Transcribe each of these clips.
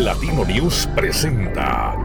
Latino News presenta.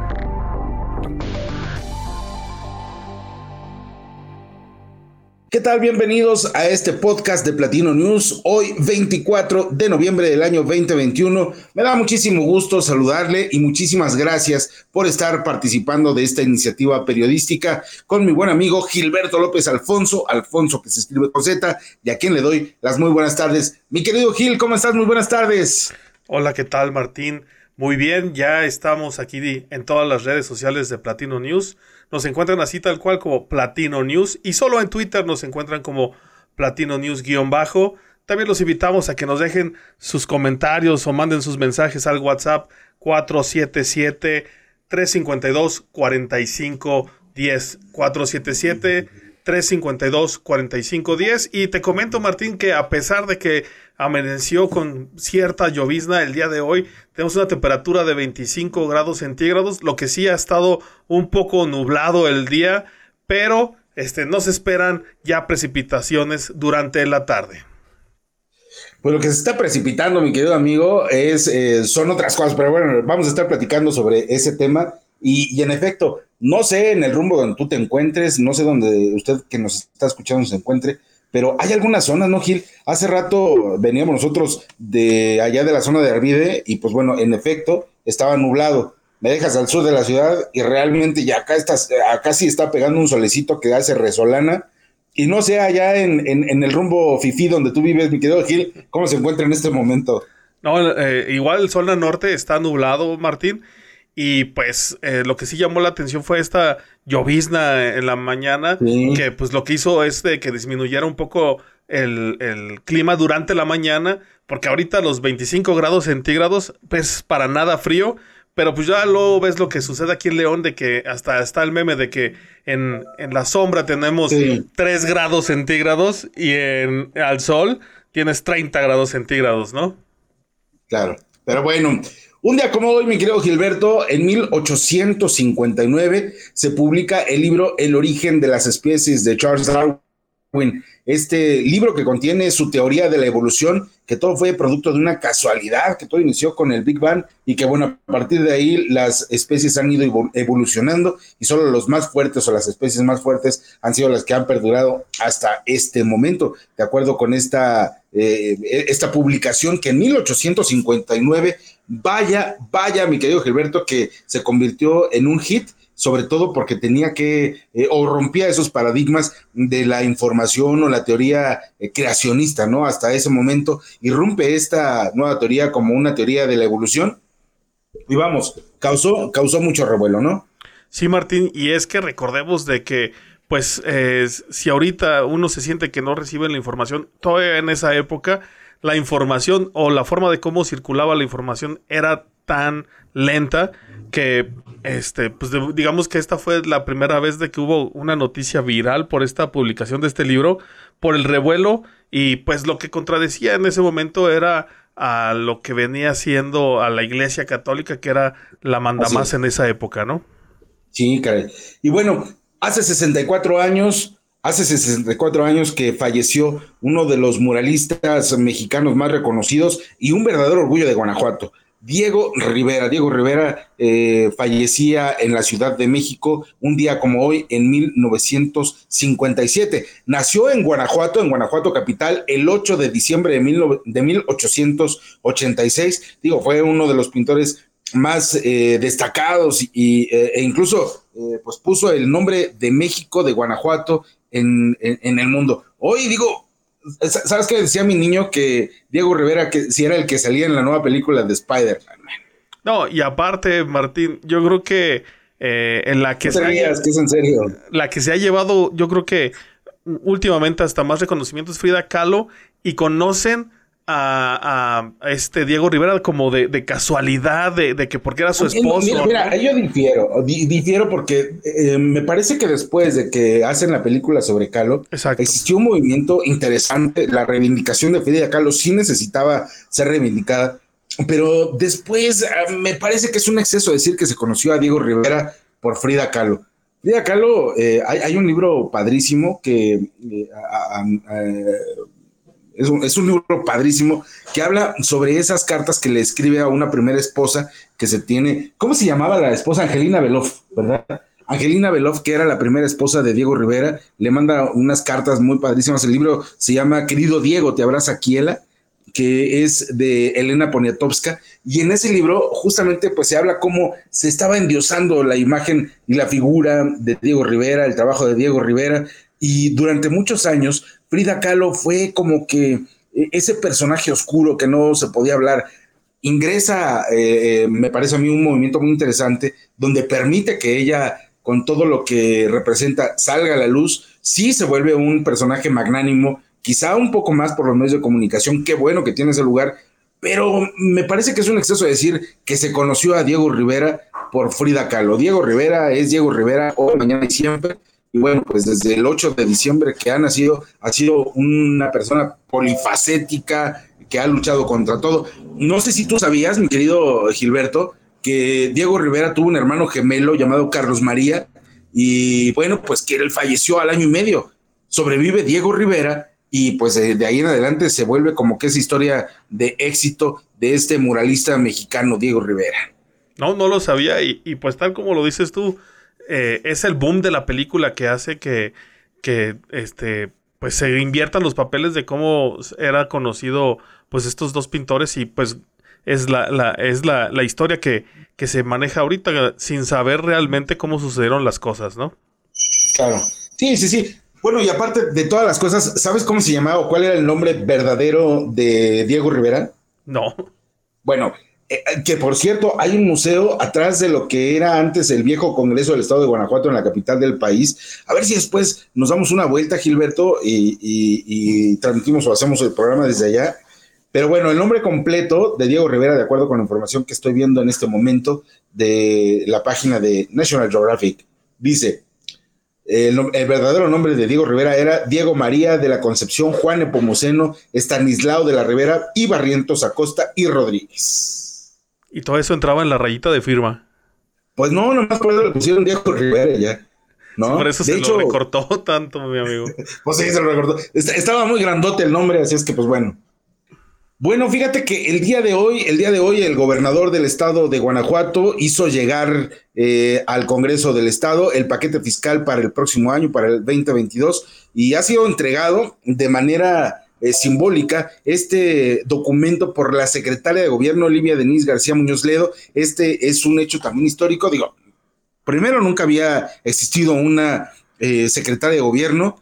¿Qué tal? Bienvenidos a este podcast de Platino News. Hoy 24 de noviembre del año 2021. Me da muchísimo gusto saludarle y muchísimas gracias por estar participando de esta iniciativa periodística con mi buen amigo Gilberto López Alfonso, Alfonso que se escribe con Z, y a quien le doy las muy buenas tardes. Mi querido Gil, ¿cómo estás? Muy buenas tardes. Hola, ¿qué tal Martín? Muy bien, ya estamos aquí en todas las redes sociales de Platino News. Nos encuentran así tal cual como Platino News y solo en Twitter nos encuentran como Platino News-bajo. También los invitamos a que nos dejen sus comentarios o manden sus mensajes al WhatsApp 477 352 4510 477 352 4510 y te comento Martín que a pesar de que amaneció con cierta llovizna el día de hoy. Tenemos una temperatura de 25 grados centígrados, lo que sí ha estado un poco nublado el día, pero este, no se esperan ya precipitaciones durante la tarde. Pues lo que se está precipitando, mi querido amigo, es, eh, son otras cosas, pero bueno, vamos a estar platicando sobre ese tema. Y, y, en efecto, no sé en el rumbo donde tú te encuentres, no sé donde usted que nos está escuchando se encuentre, pero hay algunas zonas, ¿no, Gil? Hace rato veníamos nosotros de allá de la zona de Arvide y pues bueno, en efecto, estaba nublado. Me dejas al sur de la ciudad y realmente ya acá, estás, acá sí está pegando un solecito que hace resolana. Y no sé allá en, en, el rumbo Fifi donde tú vives, mi querido Gil, ¿cómo se encuentra en este momento? No, eh, igual zona norte está nublado, Martín. Y pues eh, lo que sí llamó la atención fue esta llovizna en la mañana, que pues lo que hizo es de que disminuyera un poco el, clima durante la mañana, porque ahorita los 25 grados centígrados, pues para nada frío, pero pues ya luego ves lo que sucede aquí en León, de que hasta está el meme de que en, la sombra tenemos 3 grados centígrados y en, al sol tienes 30 grados centígrados, ¿no? Claro, pero bueno, un día como hoy, mi querido Gilberto, en 1859 se publica el libro El origen de las especies de Charles Darwin. Este libro que contiene su teoría de la evolución, que todo fue producto de una casualidad, que todo inició con el Big Bang y que bueno, a partir de ahí las especies han ido evolucionando y solo los más fuertes o las especies más fuertes han sido las que han perdurado hasta este momento. De acuerdo con esta, eh, esta publicación que en 1859 Vaya, vaya, mi querido Gilberto, que se convirtió en un hit, sobre todo porque tenía que, eh, o rompía esos paradigmas de la información o la teoría eh, creacionista, ¿no? Hasta ese momento, irrumpe esta nueva teoría como una teoría de la evolución. Y vamos, causó, causó mucho revuelo, ¿no? Sí, Martín, y es que recordemos de que pues eh, si ahorita uno se siente que no recibe la información, todavía en esa época la información o la forma de cómo circulaba la información era tan lenta que este pues digamos que esta fue la primera vez de que hubo una noticia viral por esta publicación de este libro por el revuelo y pues lo que contradecía en ese momento era a lo que venía siendo a la Iglesia Católica que era la mandamás en esa época, ¿no? Sí, caray. Y bueno, hace 64 años Hace 64 años que falleció uno de los muralistas mexicanos más reconocidos y un verdadero orgullo de Guanajuato. Diego Rivera. Diego Rivera eh, fallecía en la Ciudad de México un día como hoy en 1957. Nació en Guanajuato, en Guanajuato capital, el 8 de diciembre de, de 1886. Digo, fue uno de los pintores más eh, destacados y, eh, e incluso pues puso el nombre de México, de Guanajuato, en, el mundo. Hoy digo, ¿sabes qué decía mi niño? Que Diego Rivera, que si era el que salía en la nueva película de Spider-Man. No, y aparte, Martín, yo creo que eh, en la que se ha, es en serio. La que se ha llevado, yo creo que últimamente hasta más reconocimiento es Frida Kahlo y conocen a, este Diego Rivera como de, casualidad, de, que porque era su esposo. Mira, mira yo difiero, difiero porque eh, me parece que después de que hacen la película sobre Calo, existió un movimiento interesante, la reivindicación de Frida Kahlo sí necesitaba ser reivindicada, pero después ah, me parece que es un exceso decir que se conoció a Diego Rivera por Frida Kahlo. Frida Kahlo, eh, hay, un libro padrísimo que eh, Es un, es un, libro padrísimo que habla sobre esas cartas que le escribe a una primera esposa que se tiene. ¿Cómo se llamaba la esposa? Angelina Beloff, ¿verdad? Angelina Beloff, que era la primera esposa de Diego Rivera, le manda unas cartas muy padrísimas. El libro se llama Querido Diego, te abraza Kiela, que es de Elena Poniatowska. Y en ese libro, justamente, pues se habla cómo se estaba endiosando la imagen y la figura de Diego Rivera, el trabajo de Diego Rivera. Y durante muchos años, Frida Kahlo fue como que eh, ese personaje oscuro que no se podía hablar ingresa, eh, me parece a mí, un movimiento muy interesante donde permite que ella con todo lo que representa salga a la luz, sí se vuelve un personaje magnánimo, quizá un poco más por los medios de comunicación, qué bueno que tiene ese lugar, pero me parece que es un exceso decir que se conoció a Diego Rivera por Frida Kahlo. Diego Rivera es Diego Rivera hoy, mañana y siempre. Y bueno, pues desde el 8 de diciembre que ha nacido, ha sido una persona polifacética, que ha luchado contra todo. No sé si tú sabías, mi querido Gilberto, que Diego Rivera tuvo un hermano gemelo llamado Carlos María y bueno, pues que él falleció al año y medio. Sobrevive Diego Rivera y pues de, ahí en adelante se vuelve como que esa historia de éxito de este muralista mexicano Diego Rivera. No, no lo sabía y, pues tal como lo dices tú, eh, es el boom de la película que hace que, que este, pues se inviertan los papeles de cómo era conocido pues estos dos pintores y pues es la, la es la, la historia que, que, se maneja ahorita sin saber realmente cómo sucedieron las cosas, ¿no? Claro. Sí, sí, sí. Bueno, y aparte de todas las cosas, ¿sabes cómo se llamaba o cuál era el nombre verdadero de Diego Rivera? No. Bueno, que por cierto, hay un museo atrás de lo que era antes el viejo Congreso del Estado de Guanajuato en la capital del país. A ver si después nos damos una vuelta, Gilberto, y, transmitimos o hacemos el programa desde allá pero bueno, el nombre completo de Diego Rivera, de acuerdo con la información que estoy viendo en este momento de la página de National Geographic, dice, el, verdadero nombre de Diego Rivera era Diego María de la Concepción Juan Epomuceno Estanislao de la Rivera y Barrientos Acosta y Rodríguez. Y todo eso entraba en la rayita de firma. Pues no, nomás por eso le pusieron Diego Rivera ya. ¿no? por eso se lo recortó tanto, mi amigo. pues sí, se lo recortó. Estaba muy grandote el nombre, así es que pues bueno. Bueno, fíjate que el día de hoy, el día de hoy, el gobernador del estado de Guanajuato hizo llegar eh, al Congreso del Estado el paquete fiscal para el próximo año, para el 2022, y ha sido entregado de manera eh, simbólica este documento por la secretaria de Gobierno, Olivia Denise García Muñoz Ledo. Este es un hecho también histórico. Digo, primero nunca había existido una eh, secretaria de Gobierno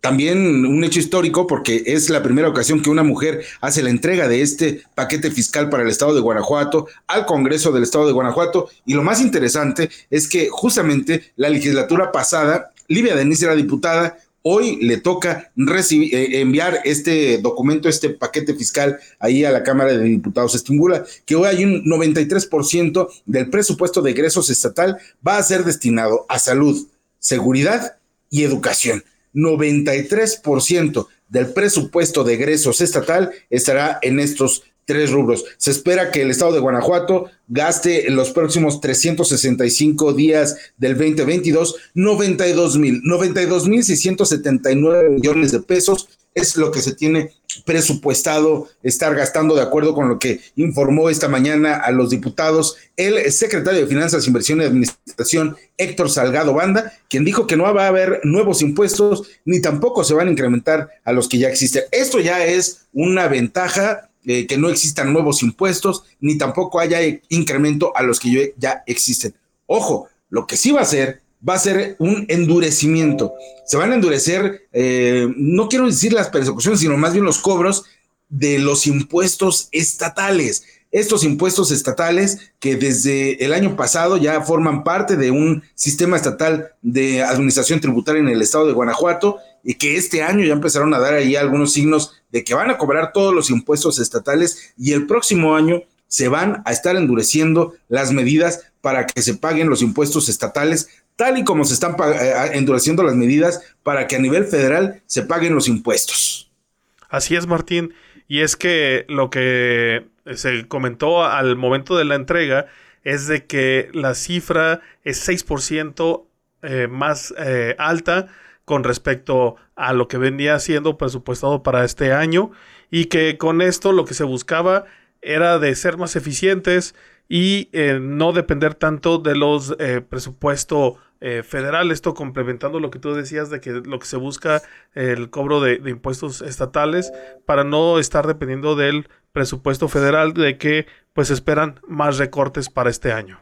también un hecho histórico porque es la primera ocasión que una mujer hace la entrega de este paquete fiscal para el estado de Guanajuato al Congreso del estado de Guanajuato y lo más interesante es que justamente la legislatura pasada, Livia Denise era diputada, hoy le toca eh, enviar este documento, este paquete fiscal ahí a la Cámara de Diputados. Estimula que hoy hay un 93% del presupuesto de egresos estatal va a ser destinado a salud, seguridad y educación. 93% del presupuesto de egresos estatal estará en estos tres rubros. Se espera que el estado de Guanajuato gaste en los próximos 365 días del 2022 92 mil, 92 mil 679 millones de pesos es lo que se tiene presupuestado estar gastando de acuerdo con lo que informó esta mañana a los diputados el secretario de Finanzas, Inversión y Administración, Héctor Salgado Banda, quien dijo que no va a haber nuevos impuestos ni tampoco se van a incrementar a los que ya existen. Esto ya es una ventaja eh, que no existan nuevos impuestos ni tampoco haya incremento a los que ya existen. Ojo, lo que sí va a ser va a ser un endurecimiento. Se van a endurecer, eh, no quiero decir las persecuciones, sino más bien los cobros de los impuestos estatales. Estos impuestos estatales que desde el año pasado ya forman parte de un sistema estatal de administración tributaria en el estado de Guanajuato y que este año ya empezaron a dar ahí algunos signos de que van a cobrar todos los impuestos estatales y el próximo año se van a estar endureciendo las medidas para que se paguen los impuestos estatales tal y como se están eh, endureciendo las medidas para que a nivel federal se paguen los impuestos. Así es, Martín. Y es que lo que se comentó al momento de la entrega es de que la cifra es 6% eh, más eh, alta con respecto a lo que venía siendo presupuestado para este año y que con esto lo que se buscaba era de ser más eficientes y eh, no depender tanto de los eh, presupuestos eh, federal, esto complementando lo que tú decías de que lo que se busca el cobro de, impuestos estatales para no estar dependiendo del presupuesto federal de que pues esperan más recortes para este año.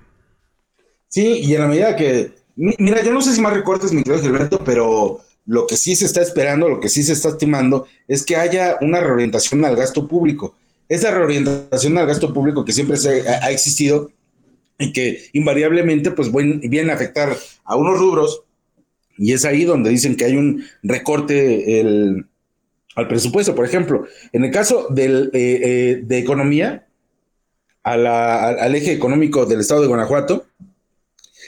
Sí, y en la medida que, mira, yo no sé si más recortes, mi querido Gilberto, pero lo que sí se está esperando, lo que sí se está estimando, es que haya una reorientación al gasto público. Esa reorientación al gasto público que siempre se ha existido, y que invariablemente pues viene a afectar a unos rubros y es ahí donde dicen que hay un recorte al presupuesto. Por ejemplo, en el caso del, eh, eh, de economía, al eje económico del estado de Guanajuato,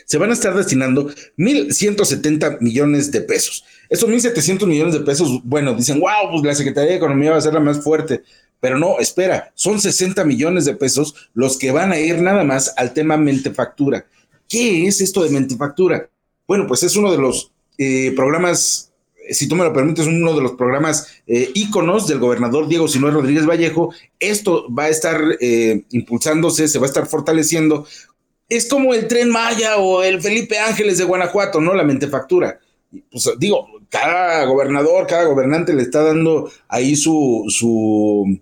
se van a estar destinando 1.170 millones de pesos. Esos 1.700 millones de pesos, bueno, dicen, wow, pues la Secretaría de Economía va a ser la más fuerte. Pero no, espera, son 60 millones de pesos los que van a ir nada más al tema mentefactura. ¿Qué es esto de mentefactura? Bueno, pues es uno de los eh, programas, si tú me lo permites, uno de los programas eh, íconos del gobernador Diego Sinué Rodríguez Vallejo. Esto va a estar eh, impulsándose, se va a estar fortaleciendo. Es como el Tren Maya o el Felipe Ángeles de Guanajuato, ¿no? La mentefactura. Pues digo, cada gobernador, cada gobernante le está dando ahí su, su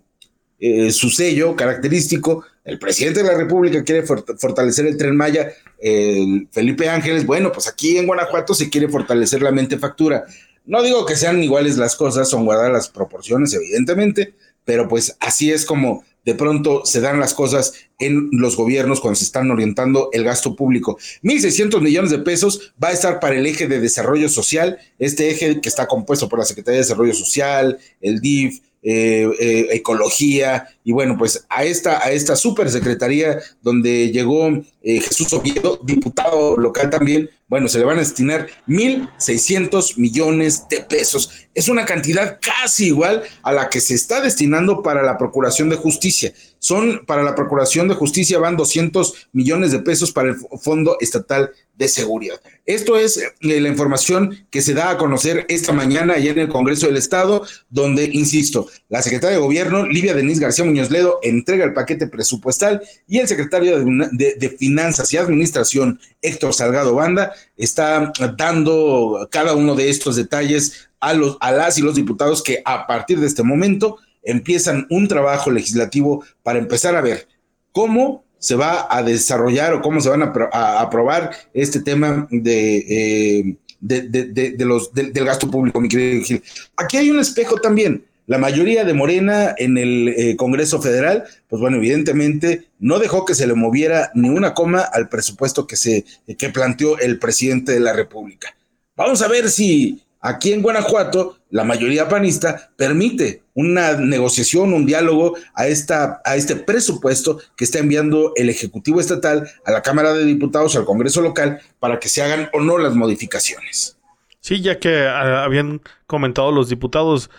eh, su sello característico. El presidente de la República quiere fortalecer el tren Maya, el Felipe Ángeles, bueno, pues aquí en Guanajuato se quiere fortalecer la mente factura. No digo que sean iguales las cosas, son guardadas las proporciones, evidentemente, pero pues así es como de pronto se dan las cosas en los gobiernos cuando se están orientando el gasto público. 1.600 millones de pesos va a estar para el eje de desarrollo social, este eje que está compuesto por la Secretaría de Desarrollo Social, el DIF, eh, eh, ecología, y bueno, pues a esta, a esta super secretaría donde llegó eh, Jesús Oviedo, diputado local también, bueno, se le van a destinar 1.600 millones de pesos. Es una cantidad casi igual a la que se está destinando para la Procuración de Justicia. Son para la Procuración de Justicia van 200 millones de pesos para el Fondo Estatal de Seguridad. Esto es eh, la información que se da a conocer esta mañana allá en el Congreso del Estado, donde, insisto, la secretaria de Gobierno, Livia Denise García Muñoz Ledo, entrega el paquete presupuestal y el secretario de, Finanzas y Administración, Héctor Salgado Banda, está dando cada uno de estos detalles a, los, a las y los diputados que a partir de este momento empiezan un trabajo legislativo para empezar a ver cómo se va a desarrollar o cómo se van a, aprobar este tema de, eh, de, los, del gasto público, mi querido Gil. Aquí hay un espejo también. La mayoría de Morena en el eh, Congreso Federal, pues bueno, evidentemente no dejó que se le moviera ni una coma al presupuesto que se que planteó el presidente de la República. Vamos a ver si Aquí en Guanajuato, la mayoría panista permite una negociación, un diálogo a, esta, a este presupuesto que está enviando el Ejecutivo Estatal a la Cámara de Diputados, al Congreso local, para que se hagan o no las modificaciones. Sí, ya que ah, habían comentado los diputados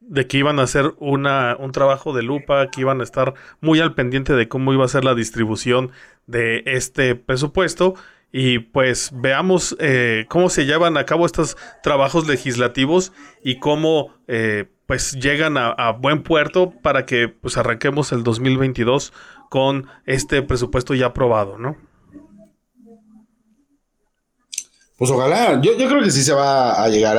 de que iban a hacer una, un trabajo de lupa, que iban a estar muy al pendiente de cómo iba a ser la distribución de este presupuesto y pues veamos eh, cómo se llevan a cabo estos trabajos legislativos y cómo eh, pues llegan a, buen puerto para que pues arranquemos el 2022 con este presupuesto ya aprobado, ¿no? Pues ojalá, yo, yo creo que sí se va a llegar.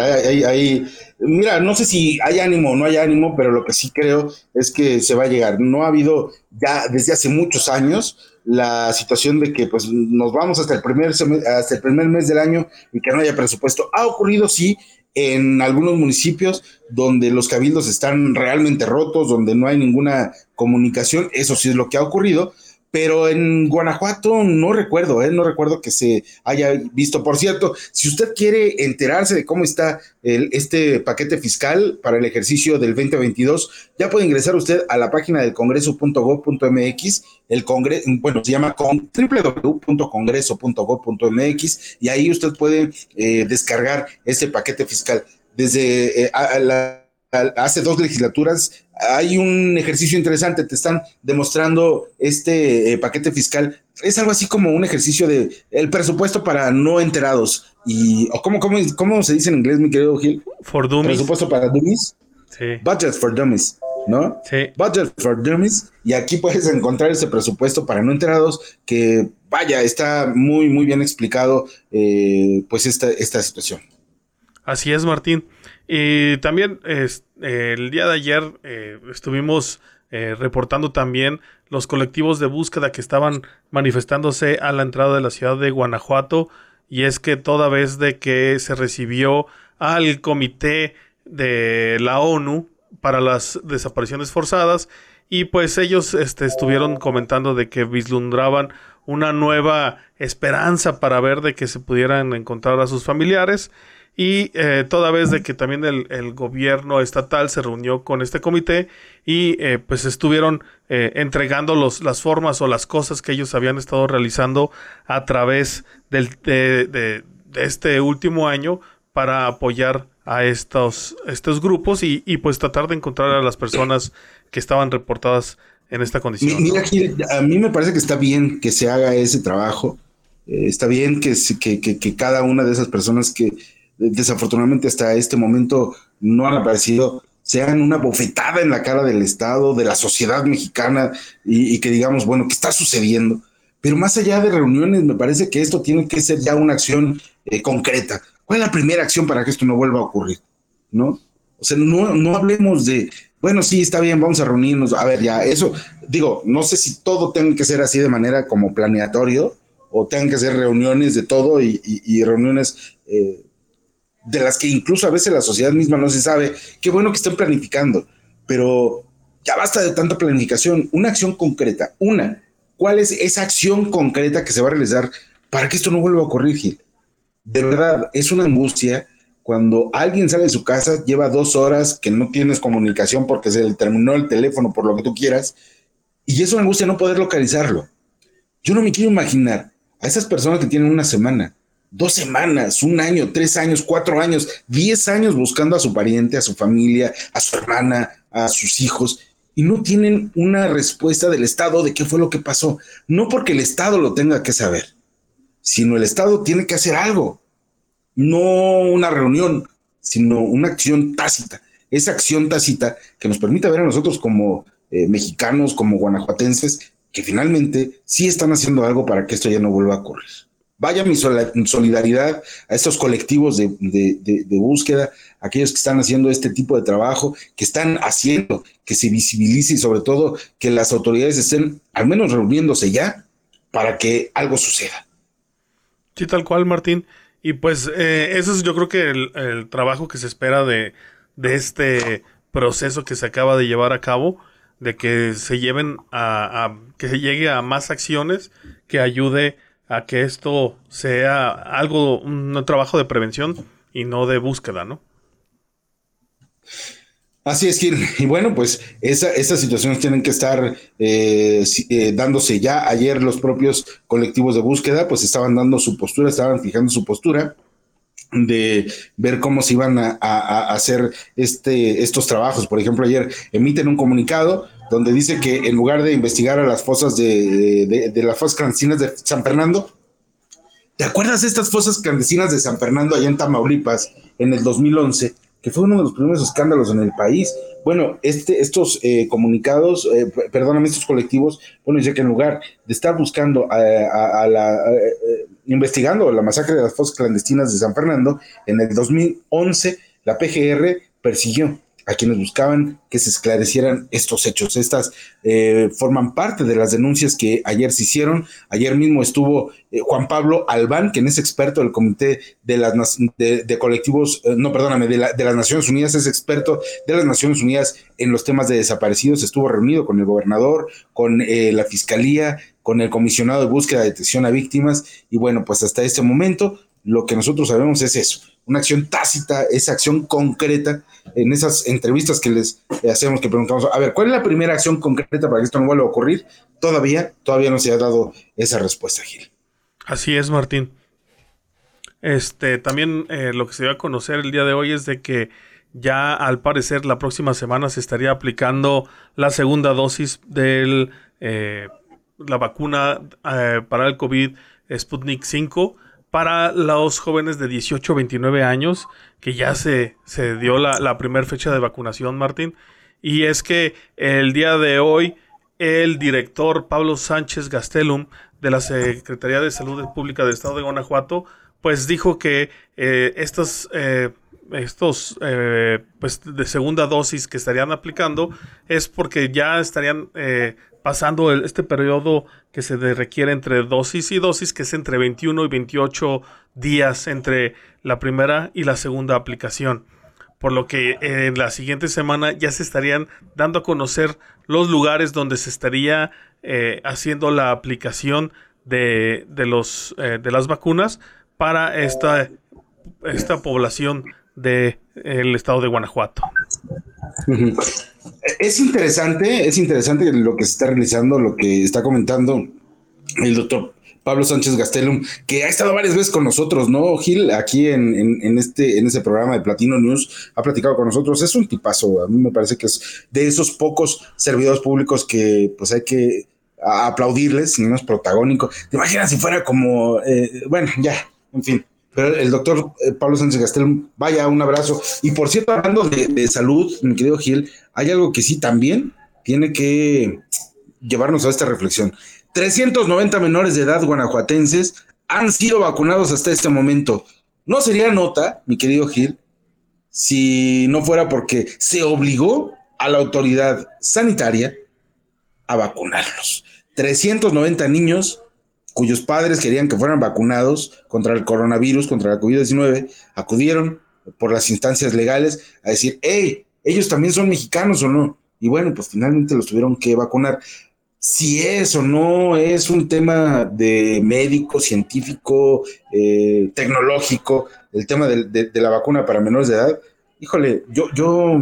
Mira, no sé si hay ánimo o no hay ánimo, pero lo que sí creo es que se va a llegar. No ha habido ya desde hace muchos años la situación de que pues nos vamos hasta el primer hasta el primer mes del año y que no haya presupuesto. Ha ocurrido sí en algunos municipios donde los cabildos están realmente rotos, donde no hay ninguna comunicación, eso sí es lo que ha ocurrido, pero en Guanajuato no recuerdo, ¿eh? no recuerdo que se haya visto. Por cierto, si usted quiere enterarse de cómo está el, este paquete fiscal para el ejercicio del 2022, ya puede ingresar usted a la página del congreso.gov.mx, el congreso, bueno, se llama con, www.congreso.gov.mx y ahí usted puede eh, descargar este paquete fiscal. Desde eh, la hace dos legislaturas, hay un ejercicio interesante, te están demostrando este eh, paquete fiscal. Es algo así como un ejercicio de el presupuesto para no enterados. Y, o ¿cómo, cómo, cómo se dice en inglés, mi querido Gil? For dummies. Presupuesto para dummies. Sí. Budget for dummies, ¿no? Sí. Budget for dummies. Y aquí puedes encontrar ese presupuesto para no enterados que, vaya, está muy, muy bien explicado, eh, pues, esta, esta situación. Así es, Martín. Y también eh, el día de ayer eh, estuvimos eh, reportando también los colectivos de búsqueda que estaban manifestándose a la entrada de la ciudad de Guanajuato. Y es que toda vez de que se recibió al comité de la ONU para las desapariciones forzadas, y pues ellos este, estuvieron comentando de que vislumbraban una nueva esperanza para ver de que se pudieran encontrar a sus familiares y eh, toda vez de que también el, gobierno estatal se reunió con este comité y eh, pues estuvieron eh, entregando los, las formas o las cosas que ellos habían estado realizando a través del, de, de, este último año para apoyar a estos, estos grupos y, y, pues tratar de encontrar a las personas que estaban reportadas en esta condición. Mira, a mí me parece que está bien que se haga ese trabajo. está bien que, que, que, que cada una de esas personas que desafortunadamente hasta este momento no han aparecido, sean una bofetada en la cara del Estado, de la sociedad mexicana y, que digamos, bueno, ¿qué está sucediendo? Pero más allá de reuniones, me parece que esto tiene que ser ya una acción eh, concreta. ¿Cuál es la primera acción para que esto no vuelva a ocurrir? ¿No? O sea, no, no hablemos de, bueno, sí, está bien, vamos a reunirnos. A ver, ya, eso, digo, no sé si todo tenga que ser así de manera como planeatorio o tengan que ser reuniones de todo y, reuniones eh, de las que incluso a veces la sociedad misma no se sabe. Qué bueno que estén planificando, pero ya basta de tanta planificación. Una acción concreta, una. ¿Cuál es esa acción concreta que se va a realizar para que esto no vuelva a ocurrir, Gil? De verdad, es una angustia cuando alguien sale de su casa, lleva dos horas que no tienes comunicación porque se le terminó el teléfono, por lo que tú quieras, y es una angustia no poder localizarlo. Yo no me quiero imaginar a esas personas que tienen una semana, dos semanas, un año, tres años, cuatro años, diez años buscando a su pariente, a su familia, a su hermana, a sus hijos, y no tienen una respuesta del Estado de qué fue lo que pasó. No porque el Estado lo tenga que saber, sino el Estado tiene que hacer algo. No una reunión, sino una acción tácita. Esa acción tácita que nos permita ver a nosotros como eh, mexicanos, como guanajuatenses, que finalmente sí están haciendo algo para que esto ya no vuelva a ocurrir. Vaya mi solidaridad a estos colectivos de, búsqueda, aquellos que están haciendo este tipo de trabajo, que están haciendo que se visibilice y sobre todo que las autoridades estén al menos reuniéndose ya para que algo suceda. Sí, tal cual, Martín. Y pues eh, eso es yo creo que el, trabajo que se espera de, este proceso que se acaba de llevar a cabo, de que se lleven a que se llegue a más acciones que ayude a que esto sea algo, un trabajo de prevención y no de búsqueda, ¿no? Así es, Gil. Y bueno, pues esa, esas situaciones tienen que estar eh, eh, dándose ya. Ayer los propios colectivos de búsqueda pues estaban dando su postura, estaban fijando su postura de ver cómo se iban a, hacer este, estos trabajos. Por ejemplo, ayer emiten un comunicado donde dice que en lugar de investigar a las fosas de, las fosas clandestinas de San Fernando, ¿te acuerdas de estas fosas clandestinas de San Fernando allá en Tamaulipas en el 2011? Que fue uno de los primeros escándalos en el país. Bueno, este, estos eh, comunicados, eh, perdóname, estos colectivos, bueno, dice que en lugar de estar buscando a, la, eh, investigando la masacre de las fosas clandestinas de San Fernando, en el 2011 la PGR persiguió a quienes buscaban que se esclarecieran estos hechos. Estas eh, forman parte de las denuncias que ayer se hicieron. Ayer mismo estuvo eh, Juan Pablo Albán, quien es experto del Comité de las de, colectivos, eh, no, perdóname, de, de, las Naciones Unidas, es experto de las Naciones Unidas en los temas de desaparecidos. Estuvo reunido con el gobernador, con la Fiscalía, con el comisionado de búsqueda de detección a víctimas. Y bueno, pues hasta este momento lo que nosotros sabemos es eso, una acción tácita, esa acción concreta en esas entrevistas que les hacemos, que preguntamos, a ver, ¿cuál es la primera acción concreta para que esto no vuelva a ocurrir? Todavía, todavía no se ha dado esa respuesta, Gil. Así es, Martín. Este, también eh, lo que se dio a conocer el día de hoy es de que ya al parecer la próxima semana se estaría aplicando la segunda dosis de eh, la vacuna eh, para el COVID Sputnik 5 para los jóvenes de 18 a 29 años, que ya se, se dio la, la primera fecha de vacunación, Martín. Y es que el día de hoy el director Pablo Sánchez Gastelum de la Secretaría de Salud Pública del Estado de Guanajuato, pues dijo que eh, estos, eh, eh, pues de segunda dosis que estarían aplicando es porque ya estarían pasando este periodo que se requiere entre dosis y dosis, que es entre 21 y 28 días entre la primera y la segunda aplicación. Por lo que en la siguiente semana ya se estarían dando a conocer los lugares donde se estaría eh, haciendo la aplicación de, de los, eh, de las vacunas para esta, esta población del estado de Guanajuato. Es interesante, es interesante lo que se está realizando, lo que está comentando el doctor Pablo Sánchez Gastelum, que ha estado varias veces con nosotros, ¿no, Gil? Aquí en, este, en ese programa de Platino News, ha platicado con nosotros. Es un tipazo, a mí me parece que es de esos pocos servidores públicos que pues hay que aplaudirles, no es protagónico. ¿Te imaginas si fuera como, eh, bueno, ya, en fin. Pero el doctor eh, Pablo Sánchez Gastelum, vaya, un abrazo. Y por cierto, hablando de, salud, mi querido Gil, hay algo que sí también tiene que llevarnos a esta reflexión. 390 menores de edad guanajuatenses han sido vacunados hasta este momento. No sería nota, mi querido Gil, si no fuera porque se obligó a la autoridad sanitaria a vacunarlos. 390 niños cuyos padres querían que fueran vacunados contra el coronavirus, contra la COVID-19, acudieron por las instancias legales a decir, hey, ellos también son mexicanos o no. Y bueno, pues finalmente los tuvieron que vacunar. Si es o no es un tema de médico, científico, eh, tecnológico, el tema de, la vacuna para menores de edad, híjole, yo, yo,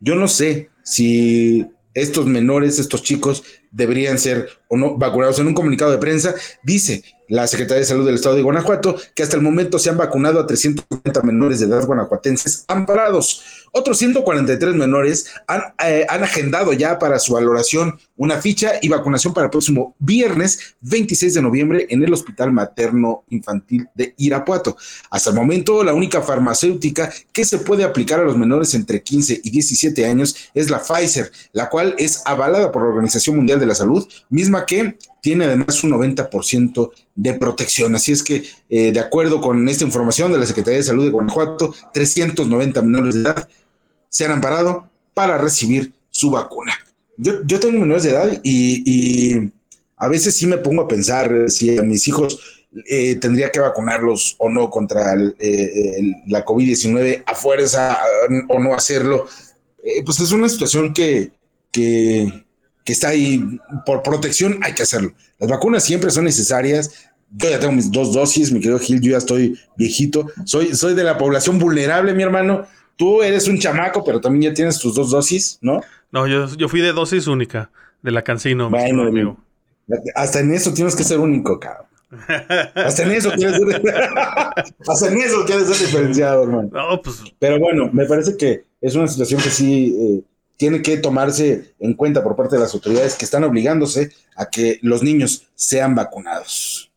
yo no sé si estos menores, estos chicos, deberían ser o no vacunados. En un comunicado de prensa dice la Secretaría de Salud del Estado de Guanajuato que hasta el momento se han vacunado a 390 menores de edad guanajuatenses amparados. Otros 143 menores han, eh, han, agendado ya para su valoración una ficha y vacunación para el próximo viernes 26 de noviembre en el Hospital Materno Infantil de Irapuato. Hasta el momento, la única farmacéutica que se puede aplicar a los menores entre 15 y 17 años es la Pfizer, la cual es avalada por la Organización Mundial de la Salud, misma que tiene además un 90% de protección. Así es que, eh, de acuerdo con esta información de la Secretaría de Salud de Guanajuato, 390 menores de edad se han amparado para recibir su vacuna. Yo, yo tengo menores de edad y, a veces sí me pongo a pensar si a mis hijos eh, tendría que vacunarlos o no contra eh, la COVID-19 a fuerza o no hacerlo. pues es una situación que, que, que está ahí por protección, hay que hacerlo. Las vacunas siempre son necesarias. Yo ya tengo mis dos dosis, mi querido Gil, yo ya estoy viejito. Soy, soy de la población vulnerable, mi hermano. Tú eres un chamaco, pero también ya tienes tus dos dosis, ¿no? No, yo, yo fui de dosis única, de la Cancino. Bueno, amigo. Hasta en eso tienes que ser único, cabrón. Hasta en eso quieres ser, hasta en eso quieres ser diferenciado, hermano. No, pues. Pero bueno, me parece que es una situación que sí eh, tiene que tomarse en cuenta por parte de las autoridades que están obligándose a que los niños sean vacunados.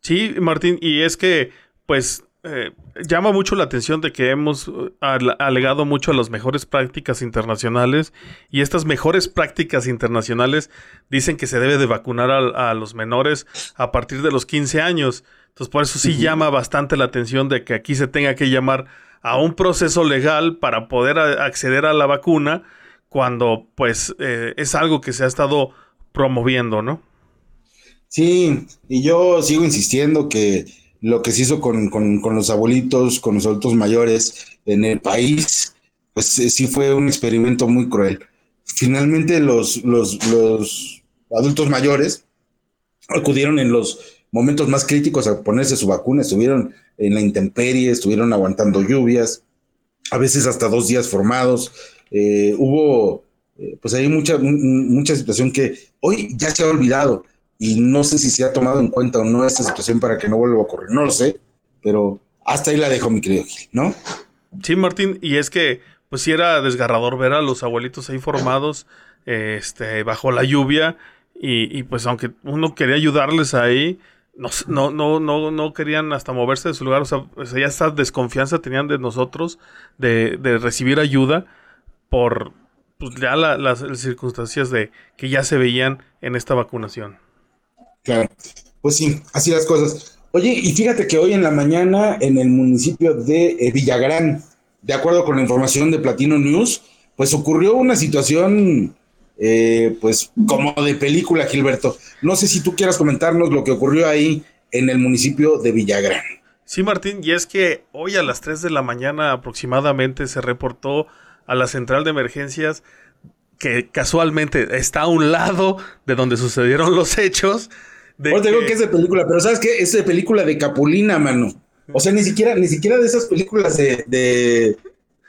Sí, Martín, y es que, pues, eh, llama mucho la atención de que hemos uh, alegado mucho a las mejores prácticas internacionales y estas mejores prácticas internacionales dicen que se debe de vacunar a, los menores a partir de los 15 años. Entonces, por eso sí llama bastante la atención de que aquí se tenga que llamar a un proceso legal para poder acceder a la vacuna cuando pues eh, es algo que se ha estado promoviendo, ¿no? Sí, y yo sigo insistiendo que lo que se hizo con, los abuelitos, con los adultos mayores en el país, pues eh, sí fue un experimento muy cruel. Finalmente los, los, los adultos mayores acudieron en los momentos más críticos a ponerse su vacuna, estuvieron en la intemperie, estuvieron aguantando lluvias, a veces hasta dos días formados, eh, hubo, eh, pues hay mucha, mucha situación que hoy ya se ha olvidado y no sé si se ha tomado en cuenta o no esta situación para que no vuelva a ocurrir, no lo sé, pero hasta ahí la dejo, mi querido Gil, ¿no? Sí, Martín, y es que, pues sí era desgarrador ver a los abuelitos ahí formados, este, bajo la lluvia, y, pues aunque uno quería ayudarles ahí, no, no, no, no, no querían hasta moverse de su lugar, o sea, pues ya esta desconfianza tenían de nosotros de, de recibir ayuda por pues, ya las circunstancias de que ya se veían en esta vacunación. Claro, pues sí, así las cosas. Oye, y fíjate que hoy en la mañana en el municipio de eh, Villagrán, de acuerdo con la información de Platino News, pues ocurrió una situación, eh, pues como de película, Gilberto. No sé si tú quieras comentarnos lo que ocurrió ahí en el municipio de Villagrán. Sí, Martín, y es que hoy a las 3 de la mañana aproximadamente se reportó a la central de emergencias que casualmente está a un lado de donde sucedieron los hechos, de te digo que es de película, pero ¿sabes qué? Es de película de Capulina, mano. O sea, ni siquiera, ni siquiera de esas películas de,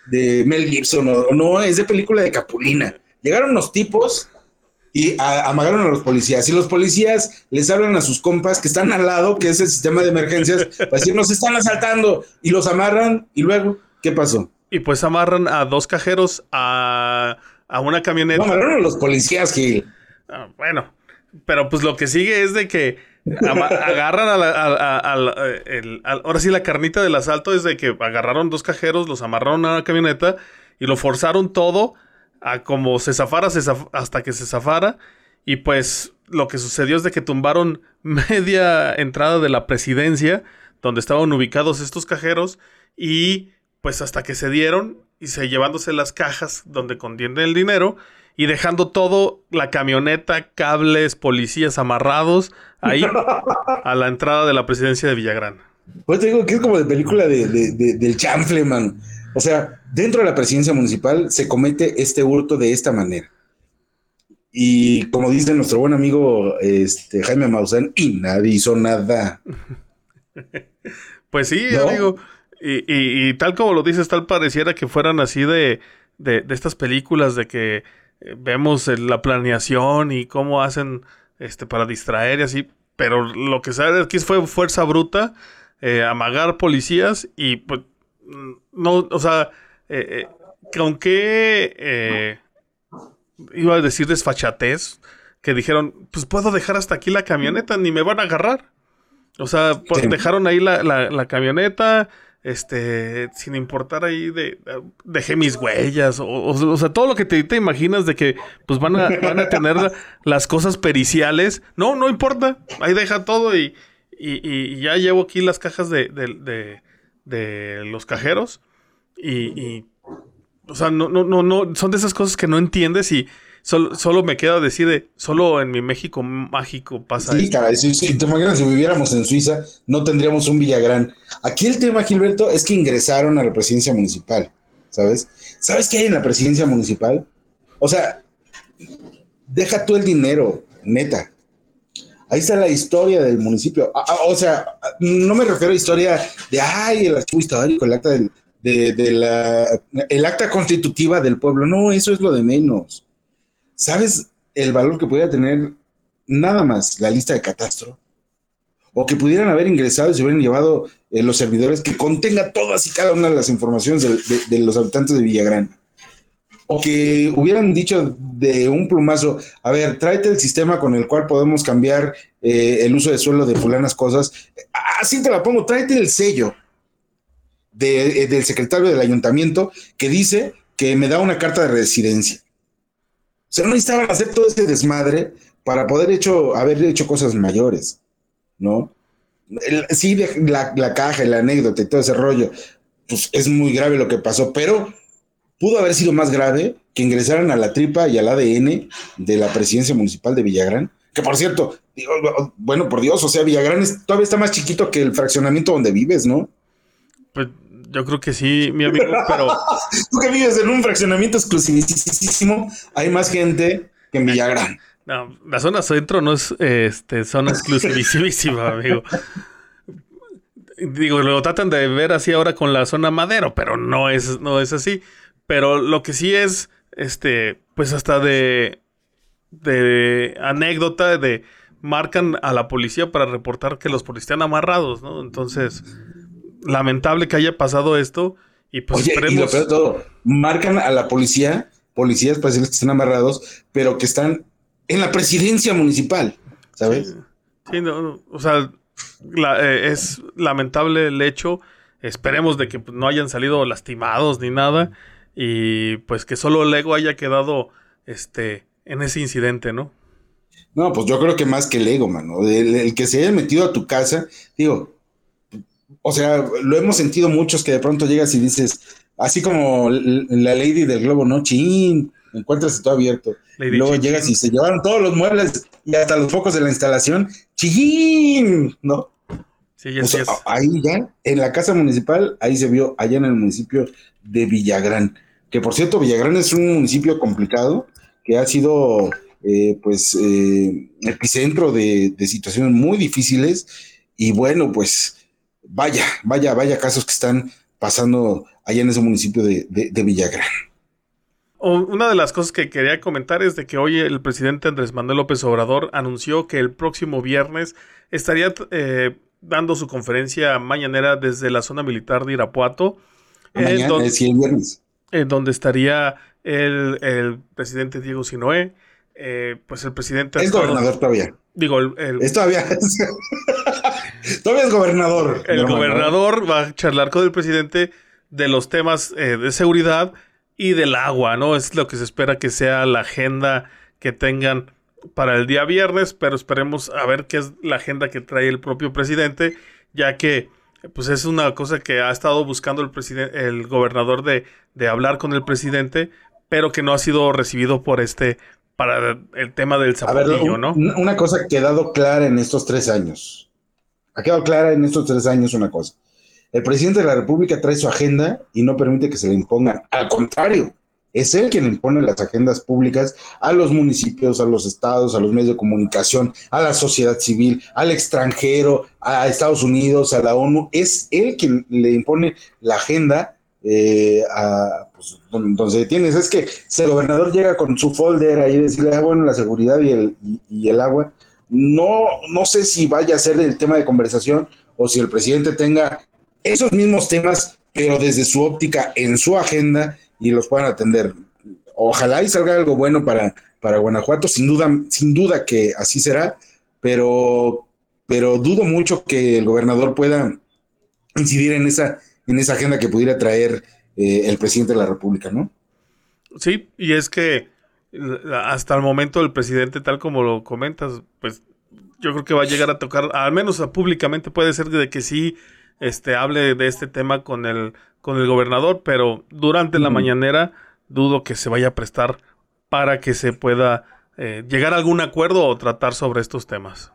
de, Mel Gibson, o, no, es de película de Capulina. Llegaron los tipos y amagaron a los policías. Y los policías les hablan a sus compas que están al lado, que es el sistema de emergencias, para decir, nos están asaltando. Y los amarran, y luego, ¿qué pasó? Y pues amarran a dos cajeros a, a una camioneta. No, amarraron a los policías, Gil. Ah, bueno, pero pues lo que sigue es de que agarran a la, el, ahora sí la carnita del asalto es de que agarraron dos cajeros, los amarraron a una camioneta y lo forzaron todo a como se zafara hasta que se zafara. Y pues lo que sucedió es de que tumbaron media entrada de la presidencia donde estaban ubicados estos cajeros y pues hasta que se dieron y se llevándose las cajas donde contiene el dinero y dejando todo, la camioneta, cables, policías amarrados ahí a la entrada de la presidencia de Villagrán. Pues te digo que es como de película de, del chanfle, man. O sea, dentro de la presidencia municipal se comete este hurto de esta manera. Y como dice nuestro buen amigo este, Jaime Maussan, y nadie hizo nada. pues sí, amigo. Y, tal como lo dices, tal pareciera que fueran así de, de estas películas de que vemos la planeación y cómo hacen este para distraer y así, pero lo que sale aquí fue fuerza bruta, eh, amagar policías y pues no, o sea, eh, eh, con qué iba a decir desfachatez, que dijeron, pues puedo dejar hasta aquí la camioneta, ni me van a agarrar. O sea, pues, dejaron ahí la, la, la camioneta, este, sin importar ahí de, dejé mis huellas, o, o, sea, todo lo que te, te, imaginas de que pues van a, van a tener las cosas periciales, no, no importa, ahí deja todo y, y, ya llevo aquí las cajas de, de, de los cajeros y, y, o sea, no, no, no, no, son de esas cosas que no entiendes y Solo, me queda decir de, solo en mi México mágico pasa Sí, cara, si, te imaginas si viviéramos en Suiza, no tendríamos un Villagrán. Aquí el tema, Gilberto, es que ingresaron a la presidencia municipal, ¿sabes? ¿Sabes qué hay en la presidencia municipal? O sea, deja tú el dinero, neta. Ahí está la historia del municipio. Ah, ah, o sea, no me refiero a historia de, ay, el archivo histórico, el acta de, la, el acta constitutiva del pueblo. No, eso es lo de menos. ¿Sabes el valor que podría tener nada más la lista de catastro? O que pudieran haber ingresado y se hubieran llevado eh, los servidores que contenga todas y cada una de las informaciones de, los habitantes de Villagrán. O que hubieran dicho de un plumazo, a ver, tráete el sistema con el cual podemos cambiar eh, el uso de suelo de fulanas cosas. Así te la pongo, tráete el sello eh, del secretario del ayuntamiento que dice que me da una carta de residencia. O sea, no necesitaban hacer todo ese desmadre para poder haber hecho cosas mayores, ¿no? sí, la, la caja, la anécdota y todo ese rollo, pues es muy grave lo que pasó, pero pudo haber sido más grave que ingresaran a la tripa y al ADN de la presidencia municipal de Villagrán, que por cierto, bueno, por Dios, o sea, Villagrán todavía está más chiquito que el fraccionamiento donde vives, ¿no? Pues yo creo que sí, mi amigo, pero. Tú que vives en un fraccionamiento exclusivísimo, hay más gente que en Villagrán. No, la zona centro no es este, zona exclusivísima, amigo. Digo, lo tratan de ver así ahora con la zona madero, pero no es, no es así. Pero lo que sí es, este, pues hasta de, de anécdota de marcan a la policía para reportar que los policías están amarrados, ¿no? Entonces, lamentable que haya pasado esto Y pues Oye, y lo peor de todo, marcan a la policía, policías para decirles que están amarrados, pero que están en la presidencia municipal, ¿sabes? Sí, no, o sea, eh, es lamentable el hecho. Esperemos de que pues, no hayan salido lastimados ni nada. Y pues que solo Lego haya quedado este, en ese incidente, ¿no? No, pues yo creo que más que el ego, mano. El, que se haya metido a tu casa, digo, o sea, lo hemos sentido muchos que de pronto llegas y dices, así como la lady del globo, ¿no? Chin, encuentras todo abierto. Luego llegas y se llevaron todos los muebles y hasta los focos de la instalación. ¡Chin! ¿No? Sí, ya o Ahí ya, en la casa municipal, ahí se vio, allá en el municipio de Villagrán. Que por cierto, Villagrán es un municipio complicado que ha sido eh, pues eh, epicentro de, situaciones muy difíciles y bueno, pues vaya, vaya, vaya casos que están pasando allá en ese municipio de, Villagrán. Una de las cosas que quería comentar es de que hoy el presidente Andrés Manuel López Obrador anunció que el próximo viernes estaría eh, dando su conferencia mañanera desde la zona militar de Irapuato. Mañana, donde, el viernes. En donde estaría el, el presidente Diego Sinoé, eh, pues el presidente... Es gobernador todavía. Digo, el... es todavía... todavía es gobernador. El gobernador va a charlar con el presidente de los temas eh, de seguridad y del agua, ¿no? Es lo que se espera que sea la agenda que tengan para el día viernes, pero esperemos a ver qué es la agenda que trae el propio presidente, ya que pues es una cosa que ha estado buscando el presidente, el gobernador de, de hablar con el presidente, pero que no ha sido recibido por este para el tema del zapatillo, ¿no? Una cosa que ha quedado clara en estos tres años. Ha quedado clara en estos tres años una cosa. El presidente de la República trae su agenda y no permite que se le impongan. Al contrario, es él quien impone las agendas públicas a los municipios, a los estados, a los medios de comunicación, a la sociedad civil, al extranjero, a Estados Unidos, a la ONU. Es él quien le impone la agenda eh, pues, donde tienes. Es que si el gobernador llega con su folder ahí y decirle, ah, bueno, la seguridad y el, y, el agua, no, no sé si vaya a ser el tema de conversación o si el presidente tenga esos mismos temas, pero desde su óptica en su agenda y los puedan atender. Ojalá y salga algo bueno para, para Guanajuato, sin duda, sin duda que así será, pero, pero dudo mucho que el gobernador pueda incidir en esa en esa agenda que pudiera traer eh, el presidente de la República, ¿no? Sí, y es que hasta el momento el presidente, tal como lo comentas, pues yo creo que va a llegar a tocar, al menos públicamente puede ser de que sí este, hable de este tema con el, con el gobernador, pero durante la mañanera dudo que se vaya a prestar para que se pueda eh, llegar a algún acuerdo o tratar sobre estos temas.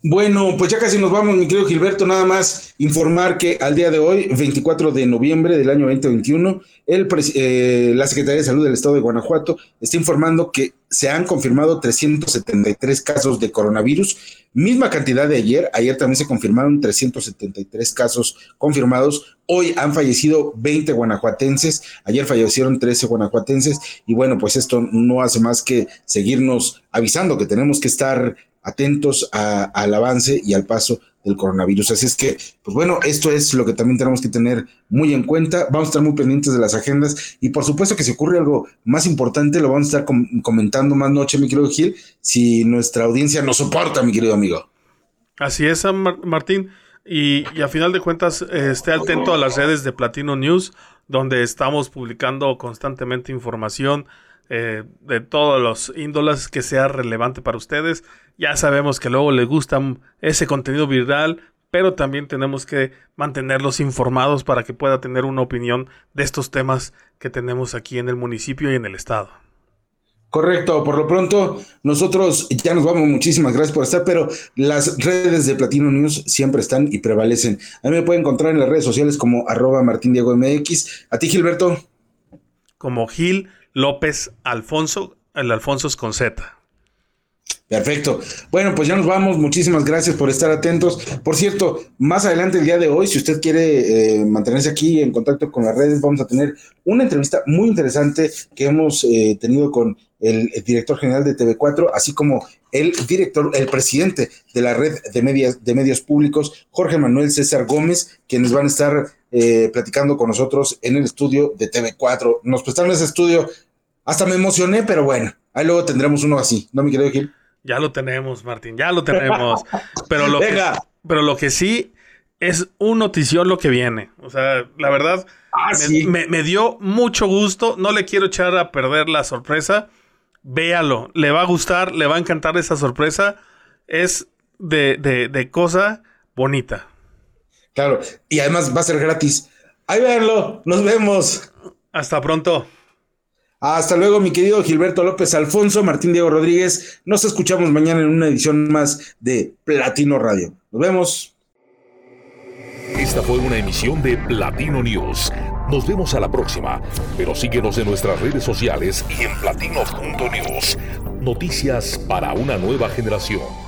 Bueno, pues ya casi nos vamos, mi querido Gilberto. Nada más informar que al día de hoy, 24 de noviembre del año 2021, el, eh, la Secretaría de Salud del Estado de Guanajuato está informando que se han confirmado 373 casos de coronavirus, misma cantidad de ayer. Ayer también se confirmaron 373 casos confirmados. Hoy han fallecido 20 guanajuatenses. Ayer fallecieron 13 guanajuatenses. Y bueno, pues esto no hace más que seguirnos avisando que tenemos que estar atentos al avance y al paso del coronavirus. Así es que, pues bueno, esto es lo que también tenemos que tener muy en cuenta. Vamos a estar muy pendientes de las agendas y por supuesto que si ocurre algo más importante, lo vamos a estar comentando más noche, mi querido Gil, si nuestra audiencia nos soporta, mi querido amigo. Así es, Martín. Y, a final de cuentas, esté atento a las redes de Platino News, donde estamos publicando constantemente información eh, de todos los índolas que sea relevante para ustedes. Ya sabemos que luego les gusta ese contenido viral, pero también tenemos que mantenerlos informados para que pueda tener una opinión de estos temas que tenemos aquí en el municipio y en el estado. Correcto, por lo pronto nosotros ya nos vamos, muchísimas gracias por estar, pero las redes de Platino News siempre están y prevalecen. A mí me pueden encontrar en las redes sociales como arroba Martín Diego MX. A ti, Gilberto. Como Gil López Alfonso, el Alfonso es con Z. Perfecto. Bueno, pues ya nos vamos. Muchísimas gracias por estar atentos. Por cierto, más adelante el día de hoy, si usted quiere eh, mantenerse aquí en contacto con las redes, vamos a tener una entrevista muy interesante que hemos eh, tenido con el, director general de TV4, así como el director, el presidente de la red de, de medios públicos, Jorge Manuel César Gómez, quienes van a estar eh, platicando con nosotros en el estudio de TV4. Nos prestaron ese estudio, hasta me emocioné, pero bueno, ahí luego tendremos uno así, ¿no, mi querido Gil? Ya lo tenemos, Martín, ya lo tenemos. pero, lo Que, pero lo que sí es un notición lo que viene. O sea, la verdad, ah, me, dio mucho gusto. No le quiero echar a perder la sorpresa. Véalo, le va a gustar, le va a encantar esa sorpresa. Es de, de, cosa bonita. Claro, y además va a ser gratis. Ahí véanlo, nos vemos. Hasta pronto. Hasta luego, mi querido Gilberto López Alfonso, Martín Diego Rodríguez. Nos escuchamos mañana en una edición más de Platino Radio. Nos vemos. Esta fue una emisión de Platino News. Nos vemos a la próxima, pero síguenos en nuestras redes sociales y en platino.news. Noticias para una nueva generación.